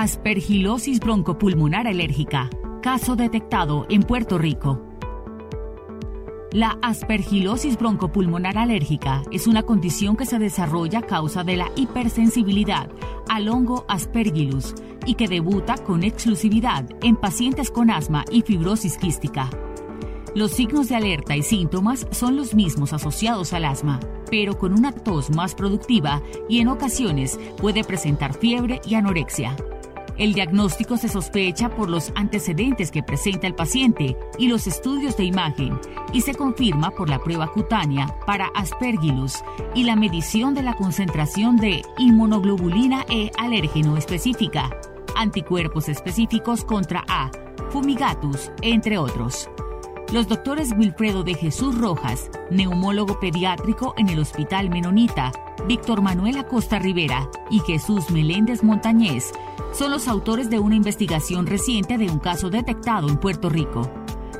Aspergilosis broncopulmonar alérgica Caso detectado en Puerto Rico. La aspergilosis broncopulmonar alérgica es una condición que se desarrolla a causa de la hipersensibilidad al hongo aspergillus y que debuta con exclusividad en pacientes con asma y fibrosis quística. Los signos de alerta y síntomas son los mismos asociados al asma, pero con una tos más productiva y en ocasiones puede presentar fiebre y anorexia. El diagnóstico se sospecha por los antecedentes que presenta el paciente y los estudios de imagen y se confirma por la prueba cutánea para Aspergillus y la medición de la concentración de inmunoglobulina E alérgeno específica, anticuerpos específicos contra A, fumigatus, entre otros. Los doctores Wilfredo de Jesús Rojas, neumólogo pediátrico en el Hospital Menonita, Víctor Manuel Acosta Rivera y Jesús Meléndez Montañez son los autores de una investigación reciente de un caso detectado en Puerto Rico.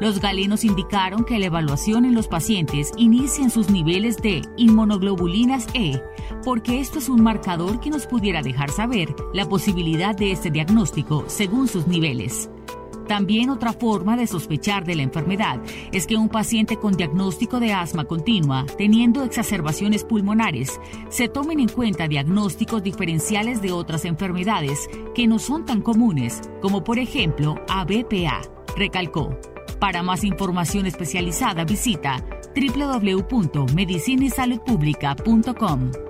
Los galenos indicaron que la evaluación en los pacientes inicia en sus niveles de inmunoglobulinas E, porque esto es un marcador que nos pudiera dejar saber la posibilidad de este diagnóstico según sus niveles. También otra forma de sospechar de la enfermedad es que un paciente con diagnóstico de asma continua, teniendo exacerbaciones pulmonares, se tomen en cuenta diagnósticos diferenciales de otras enfermedades que no son tan comunes, como por ejemplo ABPA, recalcó. Para más información especializada visita www.medicinesaludpublica.com.